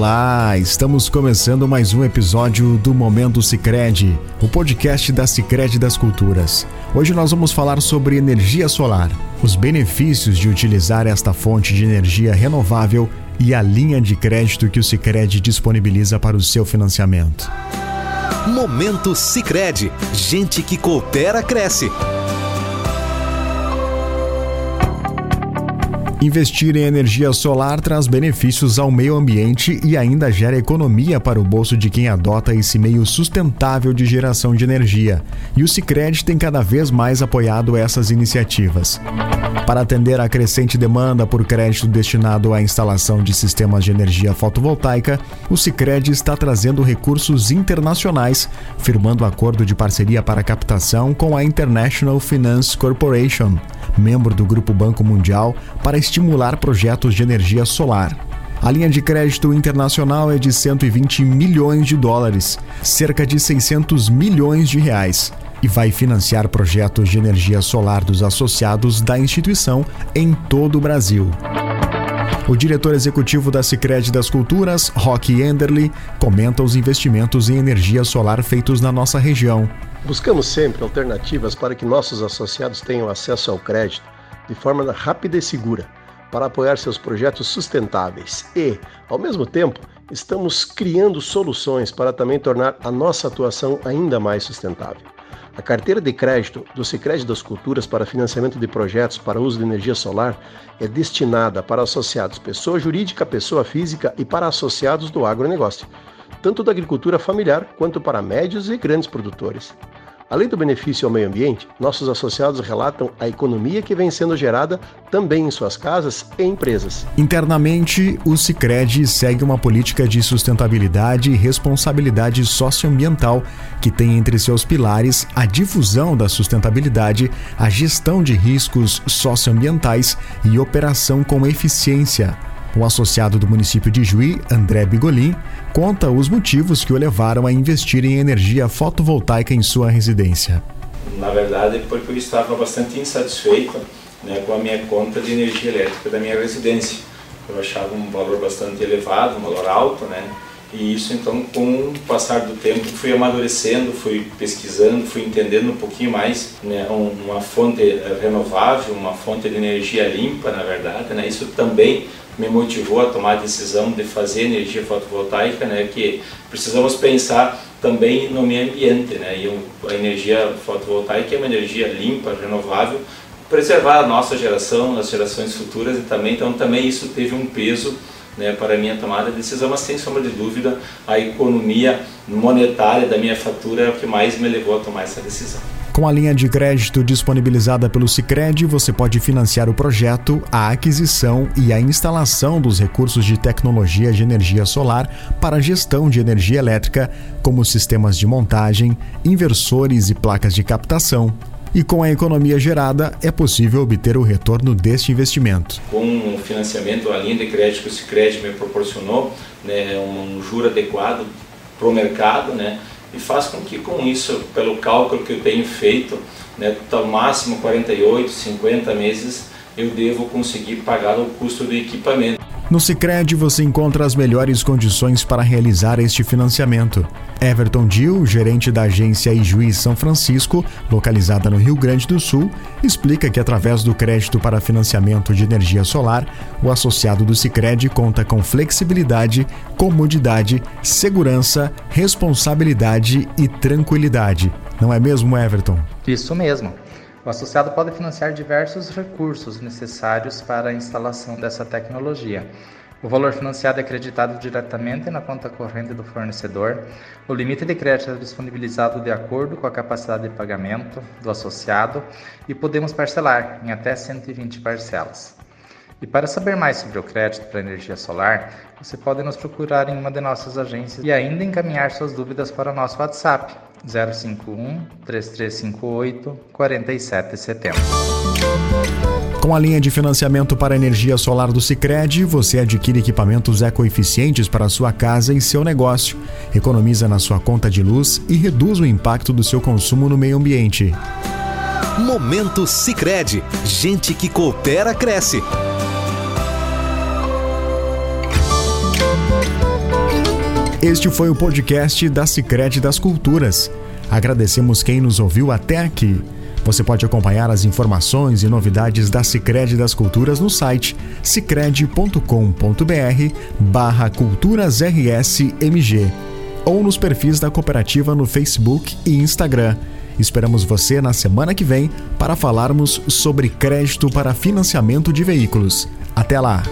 Olá, estamos começando mais um episódio do Momento Sicredi, o podcast da Sicredi das Culturas. Hoje nós vamos falar sobre energia solar, os benefícios de utilizar esta fonte de energia renovável e a linha de crédito que o Sicredi disponibiliza para o seu financiamento. Momento Sicredi, gente que coopera cresce. Investir em energia solar traz benefícios ao meio ambiente e ainda gera economia para o bolso de quem adota esse meio sustentável de geração de energia. E o Sicredi tem cada vez mais apoiado essas iniciativas. Para atender à crescente demanda por crédito destinado à instalação de sistemas de energia fotovoltaica, o Sicredi está trazendo recursos internacionais, firmando acordo de parceria para captação com a International Finance Corporation, membro do Grupo Banco Mundial, para estimular projetos de energia solar. A linha de crédito internacional é de 120 milhões de dólares, cerca de 600 milhões de reais, e vai financiar projetos de energia solar dos associados da instituição em todo o Brasil. O diretor executivo da Sicredi das Culturas, Rock Enderly, comenta os investimentos em energia solar feitos na nossa região. Buscamos sempre alternativas para que nossos associados tenham acesso ao crédito de forma rápida e segura para apoiar seus projetos sustentáveis e, ao mesmo tempo, estamos criando soluções para também tornar a nossa atuação ainda mais sustentável. A carteira de crédito do Sicredi das Culturas para financiamento de projetos para uso de energia solar é destinada para associados pessoa jurídica, pessoa física e para associados do agronegócio, tanto da agricultura familiar quanto para médios e grandes produtores. Além do benefício ao meio ambiente, nossos associados relatam a economia que vem sendo gerada também em suas casas e empresas. Internamente, o Sicredi segue uma política de sustentabilidade e responsabilidade socioambiental que tem entre seus pilares a difusão da sustentabilidade, a gestão de riscos socioambientais e operação com eficiência. O associado do município de Juí, André Bigolin, conta os motivos que o levaram a investir em energia fotovoltaica em sua residência. Na verdade, porque eu estava bastante insatisfeito né, com a minha conta de energia elétrica da minha residência. Eu achava um valor bastante elevado, um valor alto, né? E isso, então, com o passar do tempo, fui amadurecendo, fui pesquisando, fui entendendo um pouquinho mais né, uma fonte renovável, uma fonte de energia limpa, na verdade. Né? Isso também me motivou a tomar a decisão de fazer energia fotovoltaica, né, que precisamos pensar também no meio ambiente, né, e a energia fotovoltaica é uma energia limpa, renovável, preservar a nossa geração, as gerações futuras e também, então também isso teve um peso né, para a minha tomada de decisão, mas sem sombra de dúvida a economia monetária da minha fatura é o que mais me levou a tomar essa decisão. Com a linha de crédito disponibilizada pelo Sicredi, você pode financiar o projeto, a aquisição e a instalação dos recursos de tecnologia de energia solar para a gestão de energia elétrica, como sistemas de montagem, inversores e placas de captação, e com a economia gerada é possível obter o retorno deste investimento. Com o financiamento, a linha de crédito que o Sicredi me proporcionou, né, um juro adequado para o mercado, né, e faz com que com isso, pelo cálculo que eu tenho feito, né, ao máximo 48, 50 meses, eu devo conseguir pagar o custo do equipamento. No Sicredi você encontra as melhores condições para realizar este financiamento. Everton Dil, gerente da agência Ijuí São Francisco, localizada no Rio Grande do Sul, explica que através do crédito para financiamento de energia solar, o associado do Sicredi conta com flexibilidade, comodidade, segurança, responsabilidade e tranquilidade. Não é mesmo, Everton? Isso mesmo. O associado pode financiar diversos recursos necessários para a instalação dessa tecnologia. O valor financiado é acreditado diretamente na conta corrente do fornecedor. O limite de crédito é disponibilizado de acordo com a capacidade de pagamento do associado e podemos parcelar em até 120 parcelas. E para saber mais sobre o crédito para energia solar, você pode nos procurar em uma de nossas agências e ainda encaminhar suas dúvidas para o nosso WhatsApp 051 3358 4770. Com a linha de financiamento para energia solar do Sicredi, você adquire equipamentos ecoeficientes para a sua casa e seu negócio, economiza na sua conta de luz e reduz o impacto do seu consumo no meio ambiente. Momento Sicredi, gente que coopera cresce. Este foi o podcast da Sicredi das Culturas. Agradecemos quem nos ouviu até aqui. Você pode acompanhar as informações e novidades da Sicredi das Culturas no site sicredi.com.br barra culturasrsmg ou nos perfis da cooperativa no Facebook e Instagram. Esperamos você na semana que vem para falarmos sobre crédito para financiamento de veículos. Até lá!